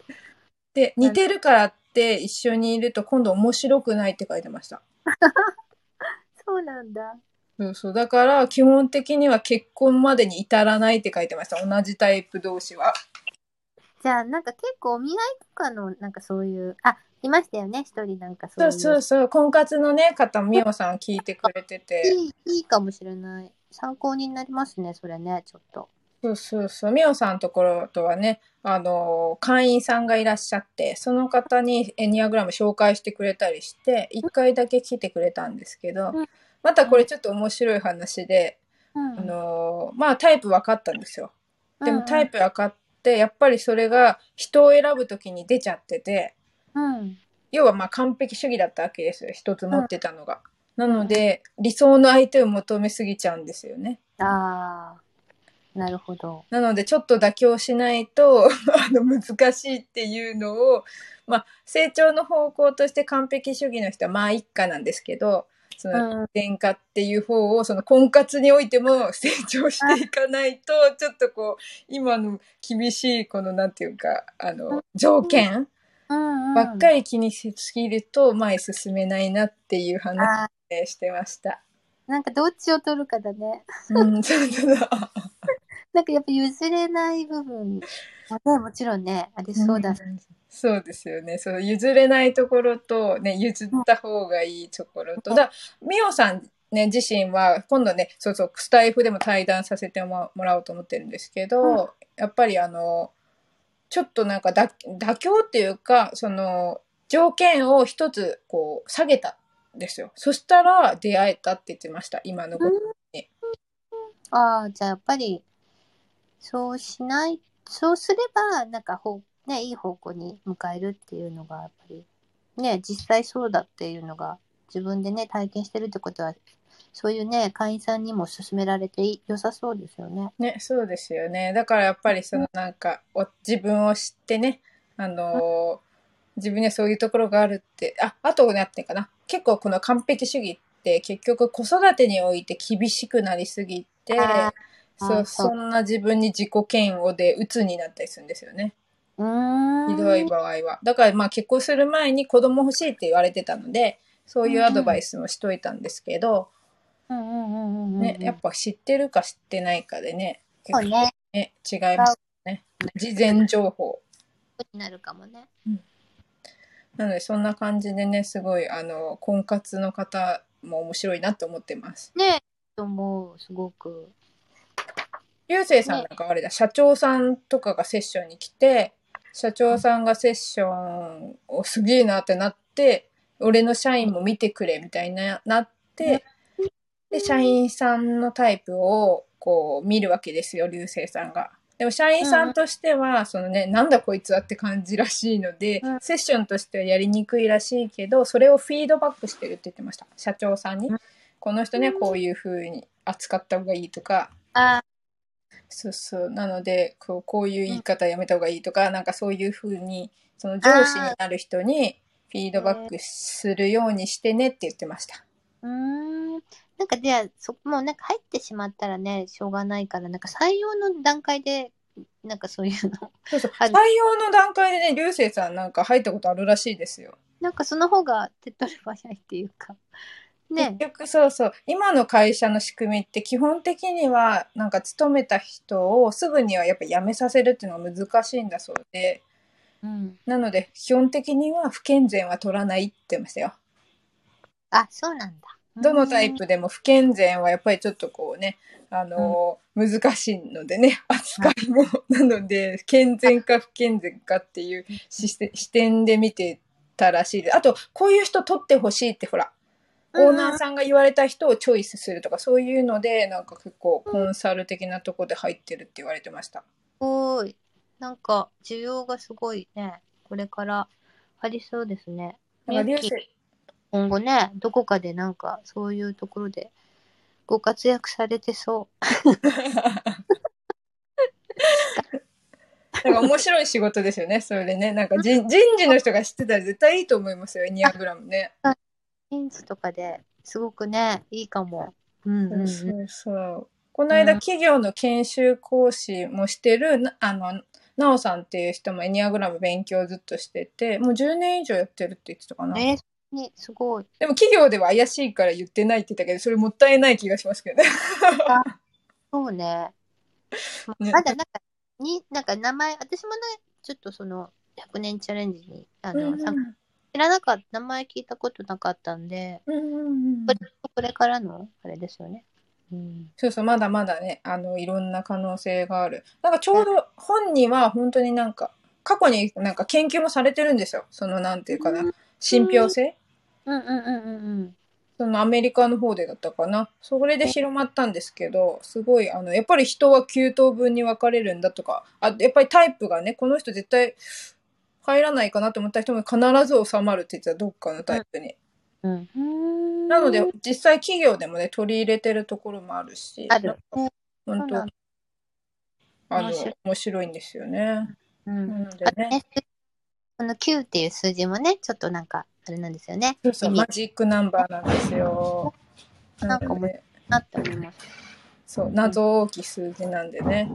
Speaker 1: で、似てるからって一緒にいると今度面白くないって書いてました。
Speaker 2: そうなんだ。
Speaker 1: そうそう。だから基本的には結婚までに至らないって書いてました。同じタイプ同士は。
Speaker 2: じゃあ、なんか結構お見合いとかの、なんかそういう、あ、いましたよね、一人なんかそ
Speaker 1: そうう
Speaker 2: いう。
Speaker 1: そうそう。婚活のね、方、みおさん聞いてくれてて。
Speaker 2: いい、いいかもしれない。参考になりますね、それね、ちょっと。
Speaker 1: そうそうそう。みおさんのところとはね、あの、会員さんがいらっしゃって、その方にエニアグラム紹介してくれたりして、一回だけ来てくれたんですけど
Speaker 2: うん、
Speaker 1: またこれちょっと面白い話で、
Speaker 2: うん。
Speaker 1: あの、まあタイプ分かったんですよ。でもタイ
Speaker 2: プ。
Speaker 1: プ分かって、やっぱりそれが人を選ぶときに出ちゃってて、
Speaker 2: うん。
Speaker 1: 要はまあ完璧主義だったわけですよ。一つ持ってたのが。なので、理想の相手を求めすぎちゃうんですよね。
Speaker 2: ああ、なるほど。
Speaker 1: なので、ちょっと妥協しないと、あの、難しいっていうのを、まあ、成長の方向として完璧主義の人は、まあ、一家なんですけど、その、
Speaker 2: うん。
Speaker 1: 殿下っていう方を、その婚活においても 成長していかないと、ちょっとこう、今の厳しい、この、なんていうか、あの、条件。ばっかり気にしすぎると、前進めないなっていう話
Speaker 2: あ
Speaker 1: をしてました。
Speaker 2: ーなんかどっちを取るかだね。
Speaker 1: うん、そうそうそう。
Speaker 2: なんかやっぱ譲れない部分はね、もちろんね、ありそうだ。
Speaker 1: んそうですよね。そう、譲れないところと、ね、譲った方がいいところと。だみおさんね、自身は、今度ね、そうそう、スタイフでも対談させてもらおうと思ってるんですけど、
Speaker 2: うん
Speaker 1: やっぱりあの、ちょっとなんかだ妥協っていうか、その、条件を一つ、こう、下げたんですよ。そしたら出会えたって言ってました、今の子。
Speaker 2: ああ、じゃあやっぱり、そうしない、そうすれば、なんかほう、ね、いい方向に向かえるっていうのが、やっぱり、ね、実際そうだっていうのが、自分でね、体験してるってことは、そういうね、会員さんにも勧められてい良さそうですよね。
Speaker 1: ね、そうですよね。だからやっぱりそのなんか、お自分を知ってね、あのー自分にはそういうところがあるって、あ、あとね、ってかな。結構この完璧主義って結局子育てにおいて厳しくなりすぎて、そ
Speaker 2: そ
Speaker 1: んな自分に自己嫌悪で鬱になったりするんですよね。ひどい場合は。だからまあ結婚する前に子供欲しいって言われてたので、そういうアドバイスもしといたんですけど、
Speaker 2: うんうんうんうんうん。
Speaker 1: ね、やっぱ知ってるか知ってないかでね、
Speaker 2: そうね。
Speaker 1: ね、違いますね。事前情報。
Speaker 2: になるかもね。
Speaker 1: なので、そんな感じでね、すごい、あの、婚活の方も面白いなと思ってます。
Speaker 2: ねと思う、すごく。
Speaker 1: 流星さんなんかあれだ、社長さんとかがセッションに来て、社長さんがセッションをすげえなってなって、俺の社員も見てくれみたいな、なって、で、社員さんのタイプをこう見るわけですよ、流星さんが。でも社員さんとしては、そのね、なんだこいつはって感じらしいので、
Speaker 2: うん
Speaker 1: セッションとしてはやりにくいらしいけど、それをフィードバックしてるって言ってました。社長さんに
Speaker 2: うん。
Speaker 1: この人ね、こういう風に扱った方がいいとか、
Speaker 2: あ
Speaker 1: そうそう。なので、こうこういう言い方やめた方がいいとか、なんかそういう風に、その上司になる人にフィードバックするようにしてねって言ってました。
Speaker 2: うーん。なんかじゃあ、そもうなんか入ってしまったらね、しょうがないから、なんか採用の段階で、なんかそういうの。
Speaker 1: そうそう。採用の段階でね、流星さんなんか入ったことあるらしいですよ。
Speaker 2: なんかその方が手っ取り早いっていうか。ね。
Speaker 1: 結局そうそう。今の会社の仕組みって基本的には、なんか勤めた人をすぐにはやっぱ辞めさせるっていうのが難しいんだそうで、
Speaker 2: うん。
Speaker 1: なので基本的には不健全は取らないって言ってましたよ。
Speaker 2: あ、そうなんだ。
Speaker 1: どのタイプでも不健全はやっぱりちょっとこうね、あのー難しいのでね、扱いも。なので、健全か不健全かっていう視視点で見てたらしいです。あと、こういう人取ってほしいってほら、オーナーさんが言われた人をチョイスするとか、そういうので、なんか結構コンサル的なとこで入ってるって言われてました。
Speaker 2: すごい。なんか、需要がすごいね、これからありそうですね。今後ね、どこかでなんか、そういうところでご活躍されてそ
Speaker 1: なんか面白い仕事ですよね、それでね。なんか人人事の人が知ってたら絶対いいと思いますよ、エニアグラムね。
Speaker 2: う。現地とかですごくね、いいかも。うん。
Speaker 1: そうそう。この間、
Speaker 2: うん
Speaker 1: 企業の研修講師もしてる、なあの、なおさんっていう人もエニアグラム勉強ずっとしてて、もう10年以上やってるって言ってたかな。
Speaker 2: えー、にすごい。
Speaker 1: でも企業では怪しいから言ってないって言ったけど、それもったいない気がしますけどね。
Speaker 2: そうね。
Speaker 1: ね
Speaker 2: まだなんか、に、なんか名前、私もね、ちょっとその、100年チャレンジに、あの、
Speaker 1: うん
Speaker 2: 参加知らなかった、名前聞いたことなかったんで、
Speaker 1: うんうんうん
Speaker 2: これこれからの、あれですよね。うん。
Speaker 1: そうそう、まだまだね、あの、いろんな可能性がある。なんかちょうど本には本当になんか、過去になんか研究もされてるんですよ。そのなんていうかな、信憑性？
Speaker 2: うんうんうんうんうん。
Speaker 1: そのアメリカの方でだったかな。それで広まったんですけど、すごい、あの、やっぱり人は9等分に分かれるんだとか、あやっぱりタイプがね、この人絶対入らないかなと思った人も必ず収まるって言ってた、どっかのタイプに。
Speaker 2: うん。
Speaker 1: なので、実際企業でもね、取り入れてるところもあるし、
Speaker 2: ある。ね
Speaker 1: 本当あの
Speaker 2: 面白い、
Speaker 1: んですよね。
Speaker 2: うん。
Speaker 1: なのでね、
Speaker 2: この9っていう数字もね、ちょっとなんか、あれなんですよね。
Speaker 1: そうそう、マジックナンバーなんですよ。
Speaker 2: なんか
Speaker 1: なので、
Speaker 2: なって思います。
Speaker 1: そう、謎大きい数字なんでね。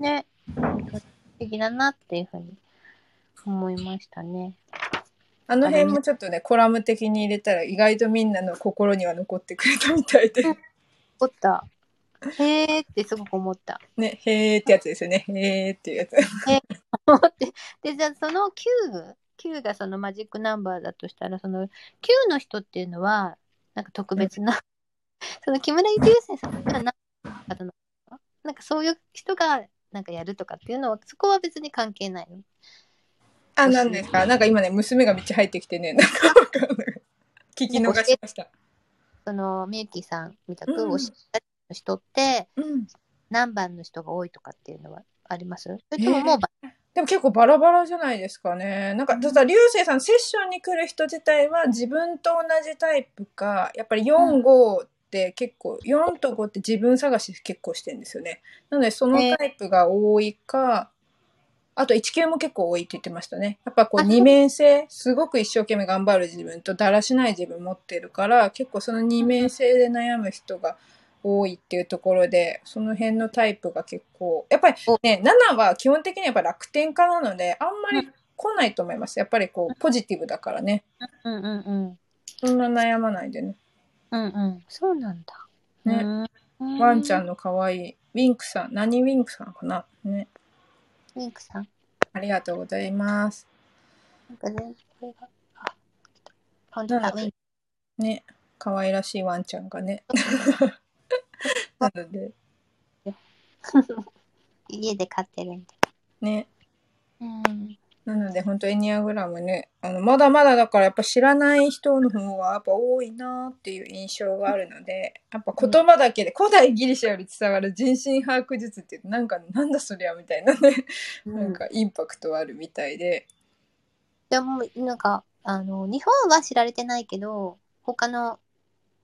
Speaker 2: ね。素敵だなっていうふうに思いましたね。
Speaker 1: あの辺もちょっとね、コラム的に入れたら意外とみんなの心には残ってくれたみたいで。
Speaker 2: 思った。へーってすごく思った。
Speaker 1: ね、へーってやつですよね。へーっていうやつ。
Speaker 2: 思って。で、じゃあその9、9がそのマジックナンバーだとしたら、その9の人っていうのは、なんか特別なその木村祐介さんは何の方なのかなんかそういう人がなんかやるとかっていうのは、そこは別に関係ないの？
Speaker 1: あ、なんですか？なんか今ね、娘がめっちゃ入ってきてね、なんかわかんない聞き逃しました。
Speaker 2: その、みゆきさんみたく、
Speaker 1: うん
Speaker 2: おしの人って
Speaker 1: うん。
Speaker 2: 何番の人が多いとかっていうのはあります？それとももうば、
Speaker 1: でも結構バラバラじゃないですかね。なんか、ただ、流星さん、セッションに来る人自体は自分と同じタイプか、やっぱり4、5って結構、4と5って自分探し結構してるんですよね。なので、そのタイプが多いか、あと1級も結構多いって言ってましたね。やっぱこう
Speaker 2: あ
Speaker 1: 二面性、すごく一生懸命頑張る自分とだらしない自分持ってるから、結構その二面性で悩む人が多いっていうところで、その辺のタイプが結構、やっぱりね、7は基本的にやっぱ楽天家なので、あんまり来ないと思います。やっぱりこう、ポジティブだからね。
Speaker 2: うんうんうん。
Speaker 1: そんな悩まないでね。
Speaker 2: うんうん。そうなんだ。
Speaker 1: ね
Speaker 2: うん
Speaker 1: ワンちゃんの可愛い、ウィンクさん、何ウィンクさんかな？ね。
Speaker 2: ウィンクさん。
Speaker 1: ありがとうございます。
Speaker 2: なんかね、これが、あ、来た本当だ、ウィンク。
Speaker 1: ね。可愛らしいワンちゃんがね。なので、
Speaker 2: 家で飼ってるんで。
Speaker 1: ね。
Speaker 2: うん。
Speaker 1: なので、本当エニアグラムね、あの、まだまだだからやっぱ知らない人の方がやっぱ多いなっていう印象があるので、やっぱ言葉だけで古代ギリシャより伝わる人心把握術ってなんか、なんだそりゃみたいなね、なんかインパクトあるみたいで、
Speaker 2: でも、なんか、あの、日本は知られてないけど、他の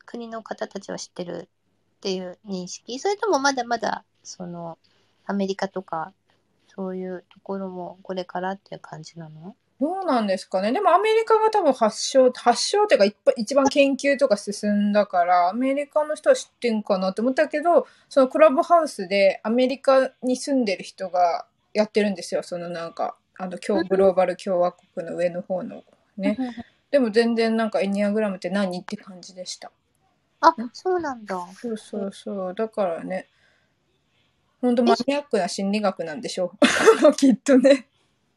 Speaker 2: 国の方たちは知ってるっていう認識それともまだまだ、その、アメリカとか、そういうところもこれからっていう感じなの？
Speaker 1: どうなんですかね。でもアメリカが多分発祥、発祥っていうか一番研究とか進んだから、アメリカの人は知ってんかなって思ったけど、そのクラブハウスでアメリカに住んでる人がやってるんですよ。そのなんか、あの、今日グローバル共和国の上の方のね。でも全然なんかエニアグラムって何？って感じでした。
Speaker 2: あ、そうなんだ。
Speaker 1: そうそうそう。だからね、ほんとマニアックな心理学なんでしょう。きっとね。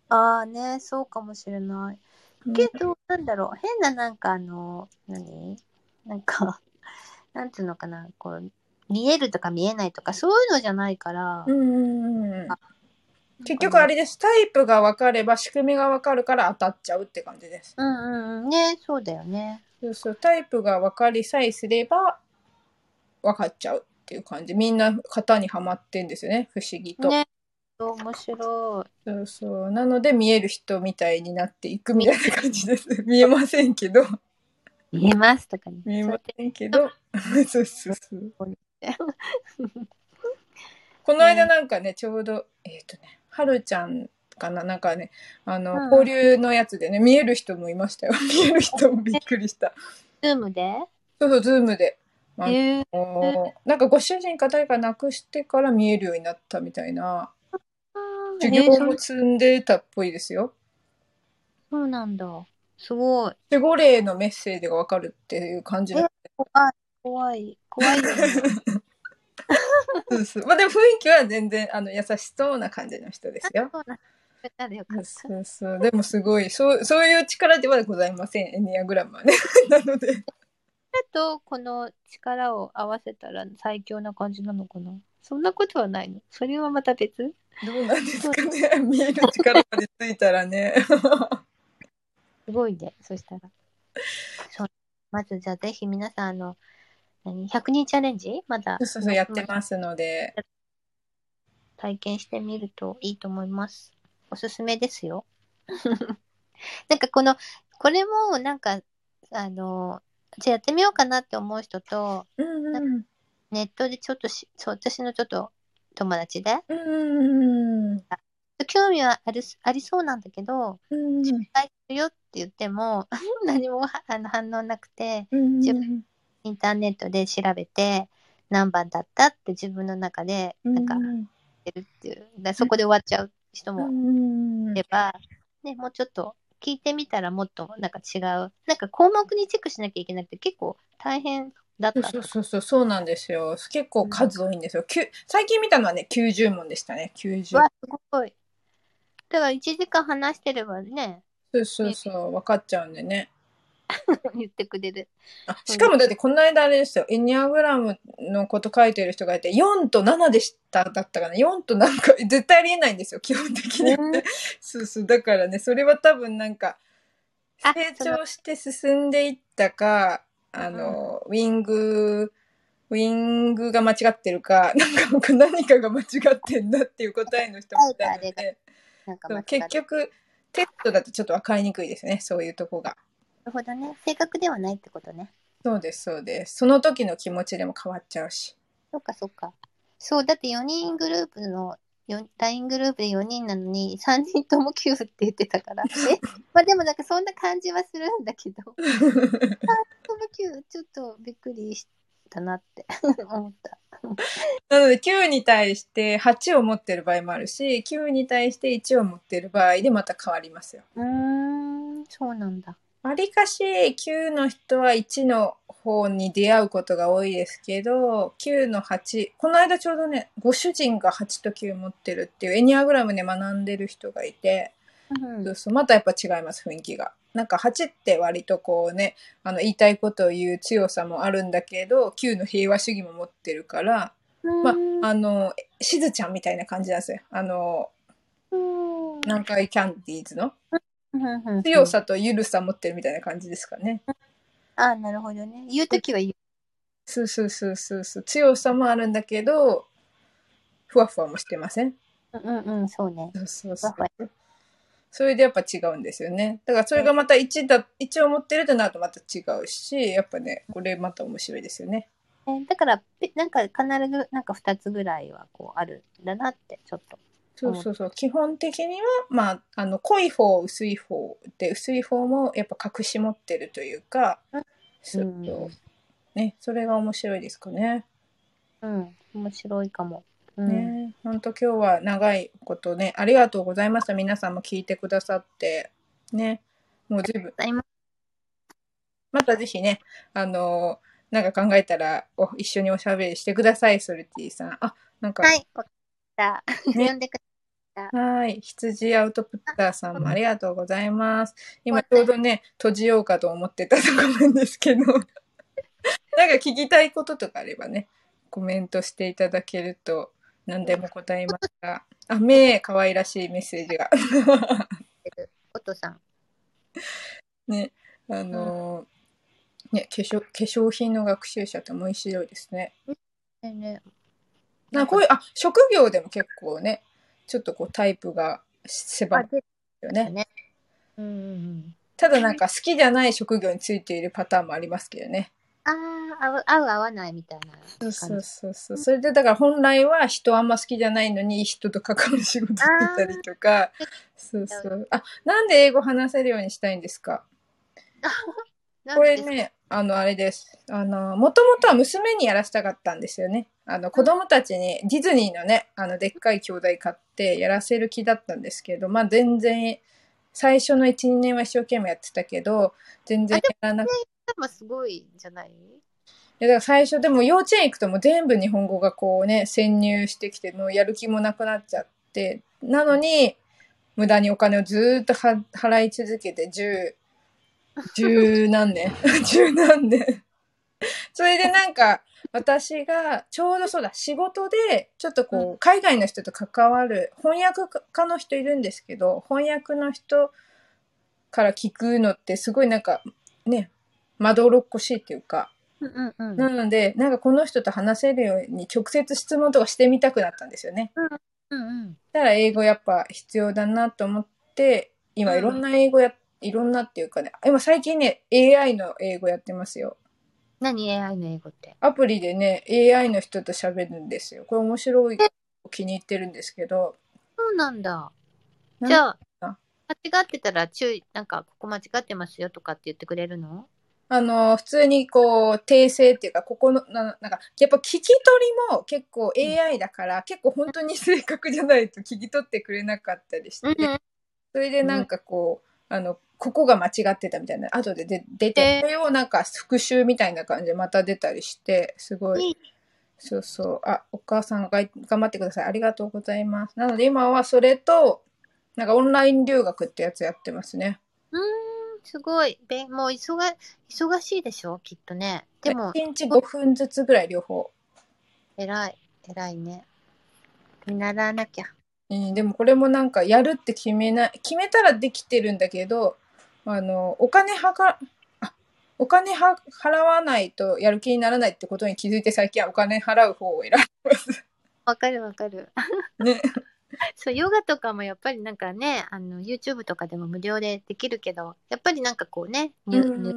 Speaker 2: ああね、そうかもしれない。けど、なんだろう、変ななんかあの、何？なんか、なんていうのかな、こう、見えるとか見えないとか、そういうのじゃないから、
Speaker 1: うんうんうん
Speaker 2: あ
Speaker 1: 結局あれです。タイプが分かれば仕組みが分かるから当たっちゃうって感じです。
Speaker 2: うんうんうん、ね、そうだよね。
Speaker 1: そうそう。タイプが分かりさえすれば分かっちゃうっていう感じ。みんな型にはまってんですよね。不思議と。
Speaker 2: ね。面白い。
Speaker 1: そうそう。なので見える人みたいになっていくみたいな感じです。見えませんけど。
Speaker 2: 見えますとかね。
Speaker 1: 見えませんけど。そうそうそう。この間なんかね、ちょうど、えっ、とね、はるちゃんかな？なんかね、あの、
Speaker 2: うん
Speaker 1: 交流のやつでね、見える人もいましたよ。見える人もびっくりした。
Speaker 2: Zoomで？
Speaker 1: そうそう、 Zoomで。あの
Speaker 2: えー、
Speaker 1: なんかご主人か誰か亡くしてから見えるようになったみたいな、授
Speaker 2: えー
Speaker 1: も積んでたっぽいですよ。
Speaker 2: そうなんだ。すごい。
Speaker 1: 守護霊のメッセージがわかるっていう感じの。
Speaker 2: 怖い。怖い。怖いよね。
Speaker 1: そうそう。まあでも雰囲気は全然、あの、優しそうな感じの人ですよ。
Speaker 2: そうなんだ。よかった。
Speaker 1: そうそう。でもすごい、そう、そういう力ではございません、エニアグラムはね。なので。
Speaker 2: とこの力を合わせたら最強な感じなのかな？そんなことはないの？それはまた別？
Speaker 1: どうなんですかね。見える力までついたらね。
Speaker 2: すごいね。そしたら。そう。まずじゃあぜひ皆さん、あの、何 ?100 人チャレンジ？まだ
Speaker 1: そうそうやってますので。
Speaker 2: 体験してみるといいと思います。おすすめですよ。なんかこの、これもなんか、あの、じゃあやってみようかなって思う人と、
Speaker 1: うんうん。
Speaker 2: ネットでちょっとし、そう、私のちょっと友達で、
Speaker 1: うんうん
Speaker 2: 興味はあるありそうなんだけど、
Speaker 1: うん。
Speaker 2: 失敗するよって言っても、何もはあの反応なくて、
Speaker 1: うん
Speaker 2: 自インターネットで調べて、何番だったって自分の中で、なんか、
Speaker 1: うん
Speaker 2: てるっていう、だそこで終わっちゃう人も
Speaker 1: うん
Speaker 2: いれば、ね、もうちょっと聞いてみたらもっとなんか違う、なんか項目にチェックしなきゃいけなくて結構大変だった
Speaker 1: そうそうそうそうなんですよ。結構数多いんですよ。きゅ最近見たのはね、90問でしたね。90。
Speaker 2: わ、すごい。だから1時間話してればね、
Speaker 1: そうそうそう、分かっちゃうんでね。
Speaker 2: 言ってくれる。
Speaker 1: あしかもだってこの間あれですよ、エニアグラムのこと書いてる人がいて、4と7でしただったかな。4となんか絶対ありえないんですよ、基本的に。そうそう。だからね、それは多分なんか、
Speaker 2: あ
Speaker 1: 成長して進んでいったか、あの、ウィング、ウィングが間違ってるか、なんか僕何かが間違ってんだっていう答えの人もいたので、結局、テストだとちょっと分かりにくいですね、そういうとこが。
Speaker 2: なるほどね。正確ではないってことね。
Speaker 1: そうです、そうです。その時の気持ちでも変わっちゃうし。
Speaker 2: そっかそっか。そう、だって4人グループの、よ LINE グループで4人なのに、3人とも9って言ってたから。え？まあでもなんかそんな感じはするんだけど、3人とも9、ちょっとびっくりしたなって 思った。
Speaker 1: なので9に対して8を持ってる場合もあるし、9に対して1を持ってる場合でまた変わりますよ。
Speaker 2: うーん、そうなんだ。
Speaker 1: わりかし9の人は1の方に出会うことが多いですけど、9の8、この間ちょうどね、ご主人が8と9持ってるっていうエニアグラムで学んでる人がいて、
Speaker 2: うん
Speaker 1: そうそうまたやっぱ違います、雰囲気が。なんか8って割とこうね、あの言いたいことを言う強さもあるんだけど、9の平和主義も持ってるから、まあ、あの、しずちゃんみたいな感じなんですよ。あの、
Speaker 2: うん
Speaker 1: 南海キャンディーズの強さとゆるさ持ってるみたいな感じですかね。
Speaker 2: あなるほどね。言うときは言う。
Speaker 1: そうそうそうそうそう。強さもあるんだけど、ふわふわもしてません？
Speaker 2: うんうんうん、そうね。
Speaker 1: そうそうそ
Speaker 2: ふわ
Speaker 1: う。それでやっぱ違うんですよね。だからそれがまた1だ、1を持ってるとなるとまた違うし、やっぱね、これまた面白いですよね。
Speaker 2: えだから、ぺなんか必ずなんか2つぐらいはこうあるんだなって、ちょっと。
Speaker 1: そうそうそう。基本的には、まあ、あの、濃い方、薄い方で、薄い方もやっぱ隠し持ってるというか、そう
Speaker 2: うん
Speaker 1: ね、それが面白いですかね。
Speaker 2: うん、面白いかも。うん、
Speaker 1: ね、本当今日は長いことね、ありがとうございました。皆さんも聞いてくださって、ね、もう随分、
Speaker 2: ざいま
Speaker 1: またぜひね、あのなんか考えたらお一緒におしゃべりしてください、ソルティさん。あ、なんか、
Speaker 2: はい、わかった。
Speaker 1: ね
Speaker 2: 呼んでく
Speaker 1: はい。羊アウトプッターさんもありがとうございます。今ちょうどね、閉じようかと思ってたところなんですけど、なんか聞きたいこととかあればね、コメントしていただけると何でも答えますが。あ、め可愛らしいメッセージが。
Speaker 2: お父さん。
Speaker 1: ね、あのーね、化粧、化粧品の学習者って面白いですね。
Speaker 2: ねね
Speaker 1: なこういう、あ、職業でも結構ね、ちょっとこうタイプが狭いよね。
Speaker 2: ね。うん。
Speaker 1: ただなんか好きじゃない職業についているパターンもありますけどね。
Speaker 2: ああ、合う合わないみたいな
Speaker 1: そうそう。そうそう。それでだから本来は人あんま好きじゃないのに人と関わる仕事してたりとか。そうそう。あ、なんで英語話せるようにしたいんですか？これね、あの、あれです。あの、もともとは娘にやらせたかったんですよね。あの、子供たちにディズニーのね、あの、でっかい兄弟買ってやらせる気だったんですけど、まあ全然、最初の1、2年は一生懸命やってたけど、全然やらなくて。
Speaker 2: でもすごいじゃない？
Speaker 1: いやだから最初でも幼稚園行くともう全部日本語がこうね、潜入してきて、もうやる気もなくなっちゃって、なのに、無駄にお金をずーっとは払い続けて、十、十何年 十何年。それでなんか、私がちょうどそうだ、仕事で、ちょっとこう、海外の人と関わる、翻訳家の人いるんですけど、翻訳の人から聞くのってすごいなんか、ね、まどろっこしいっていうか、
Speaker 2: うんうんうん。
Speaker 1: なので、なんかこの人と話せるように直接質問とかしてみたくなったんですよね。
Speaker 2: うんうん。
Speaker 1: だから英語やっぱ必要だなと思って、今
Speaker 2: うん
Speaker 1: いろんな英語や、いろんなっていうかね、今最近ね、AI の英語やってますよ。
Speaker 2: 何 AI の英語って？
Speaker 1: アプリでね、AI の人と喋るんですよ。これ面白い、気に入ってるんですけど。
Speaker 2: そうなんだ。じゃあ
Speaker 1: あ、
Speaker 2: 間違ってたら注意、なんか、ここ間違ってますよとかって言ってくれるの？
Speaker 1: あの、普通にこう、訂正っていうか、ここの、ななんか、やっぱ聞き取りも結構 AI だから、結構本当に正確じゃないと聞き取ってくれなかったりして、
Speaker 2: うん
Speaker 1: それでなんかこう、あの、ここが間違ってたみたいな、後でで出て、
Speaker 2: えー
Speaker 1: それをなんか復習みたいな感じでまた出たりして、すごい、そうそう、あ、お母さんが頑張ってください。ありがとうございます。なので今はそれと、なんかオンライン留学ってやつやってますね。
Speaker 2: うーん。すごい。べもう忙忙しいでしょきっとね。でも、
Speaker 1: 1日5分ずつぐらい両方。
Speaker 2: 偉い。偉いね。見習わなきゃ。
Speaker 1: うん、でもこれもなんかやるって決めない、決めたらできてるんだけど、あの、お金はか、あ、お金は払わないとやる気にならないってことに気づいて最近はお金払う方を選びます。
Speaker 2: わかるわかる。
Speaker 1: ね。
Speaker 2: そう、ヨガとかもやっぱりなんかね、あの、YouTube とかでも無料でできるけど、やっぱりなんかこうね、
Speaker 1: う
Speaker 2: 入。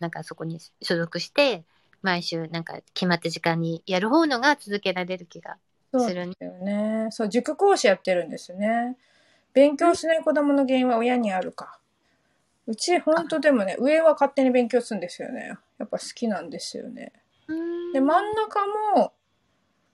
Speaker 2: なんかそこに所属して、毎週なんか決まった時間にやる方のが続けられる気がするね。
Speaker 1: だよね。そう、塾講師やってるんですね。勉強しない子供の原因は親にあるか。うち、ほんとでもね、上は勝手に勉強するんですよね。やっぱ好きなんですよね。で、真ん中も、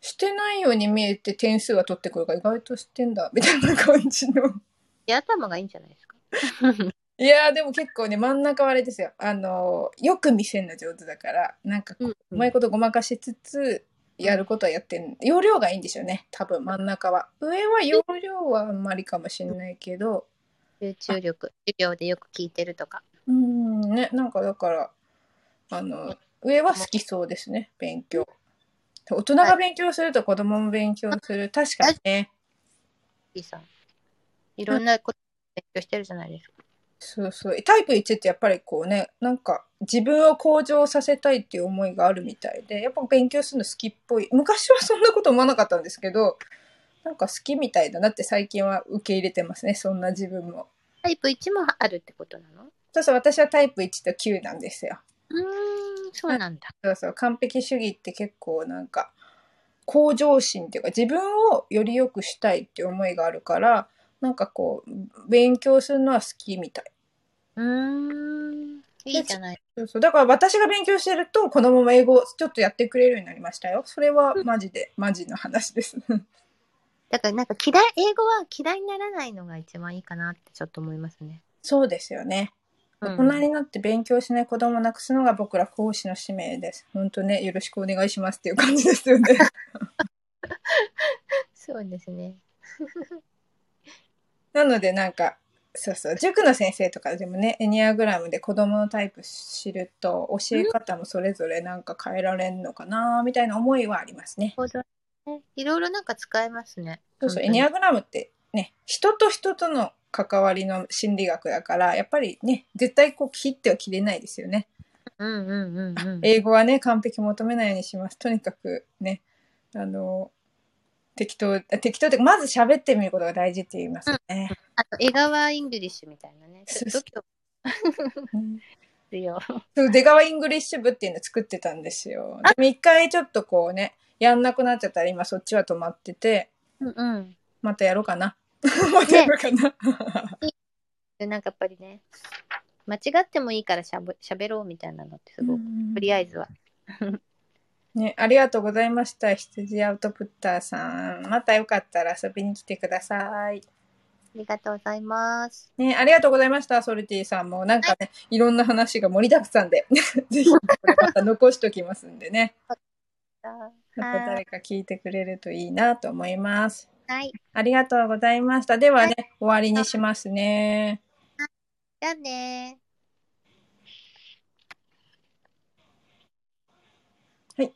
Speaker 1: してないように見えて点数が取ってくるから意外としてんだ、みたいな感じの。
Speaker 2: で頭がいいんじゃないですか。
Speaker 1: いやーでも結構ね、真ん中はあれですよ。あのーよく見せるの上手だから、なんかこう、
Speaker 2: うん
Speaker 1: うまいことごまかしつつ、やることはやってん容量がいいんでしょうね。多分真ん中は。上は容量はあんまりかもしれないけど、
Speaker 2: 集中力、授業でよく聞いてるとか。
Speaker 1: うーん、ね、なんかだから、あの、上は好きそうですね、勉強。大人が勉強すると子供も勉強する。確かにね。
Speaker 2: さん。いろんなこと勉強してるじゃないですか。
Speaker 1: そうそう。タイプ1ってやっぱりこうね、なんか自分を向上させたいっていう思いがあるみたいで、やっぱ勉強するの好きっぽい。昔はそんなこと思わなかったんですけど、なんか好きみたいだなって最近は受け入れてますね、そんな自分も。
Speaker 2: タイプ1もあるってことなの？
Speaker 1: そうそう、私はタイプ1と9なんですよ。
Speaker 2: うーん、そうなんだ。
Speaker 1: そうそう、完璧主義って結構なんか、向上心っていうか自分をより良くしたいっていう思いがあるから、なんかこう、勉強するのは好きみたい。
Speaker 2: うーん、いいじゃない。
Speaker 1: そうそう。だから私が勉強してると子供も英語ちょっとやってくれるようになりましたよ。それはマジで、マジの話です。
Speaker 2: だからなんか嫌い、英語は嫌いにならないのが一番いいかなってちょっと思いますね。
Speaker 1: そうですよね。
Speaker 2: うん
Speaker 1: 大人になって勉強しない子供をなくすのが僕ら講師の使命です。本当ね、よろしくお願いしますっていう感じですよね。
Speaker 2: そうですね。
Speaker 1: なのでなんか、そうそう、塾の先生とかでもね、エニアグラムで子供のタイプ知ると、教え方もそれぞれなんか変えられんのかな、みたいな思いはありますね。
Speaker 2: ほどね。いろいろなんか使えますね。
Speaker 1: そうそう、エニアグラムってね、人と人との関わりの心理学だから、やっぱりね、絶対こう切っては切れないですよね。
Speaker 2: うんうんうんうん。
Speaker 1: 英語はね、完璧求めないようにします。とにかくね、あの、適当、あ適当ってまず喋ってみることが大事って言いますね。
Speaker 2: あと、出川イングリッシュみたいなね。
Speaker 1: そうそう
Speaker 2: 度
Speaker 1: うん
Speaker 2: 胸よ。
Speaker 1: そう、出川イングリッシュ部っていうの作ってたんですよ。でも一回ちょっとこうね、やんなくなっちゃったら今そっちは止まってて、
Speaker 2: うんうん。
Speaker 1: またやろうかな。またやろうかな。
Speaker 2: で、なんかやっぱりね、間違ってもいいからしゃべ喋ろうみたいなのってすごく、とりあえずは。
Speaker 1: ね、ありがとうございました。羊アウトプッターさん。またよかったら遊びに来てください。
Speaker 2: ありがとうございます。
Speaker 1: ね、ありがとうございました。ソルティさんも。なんかね、いろんな話が盛りだくさんで、ぜひまた残しときますんでね。また誰か聞いてくれるといいなと思います。
Speaker 2: はい。
Speaker 1: ありがとうございました。ではね、終わりにしますね。
Speaker 2: じゃあねー。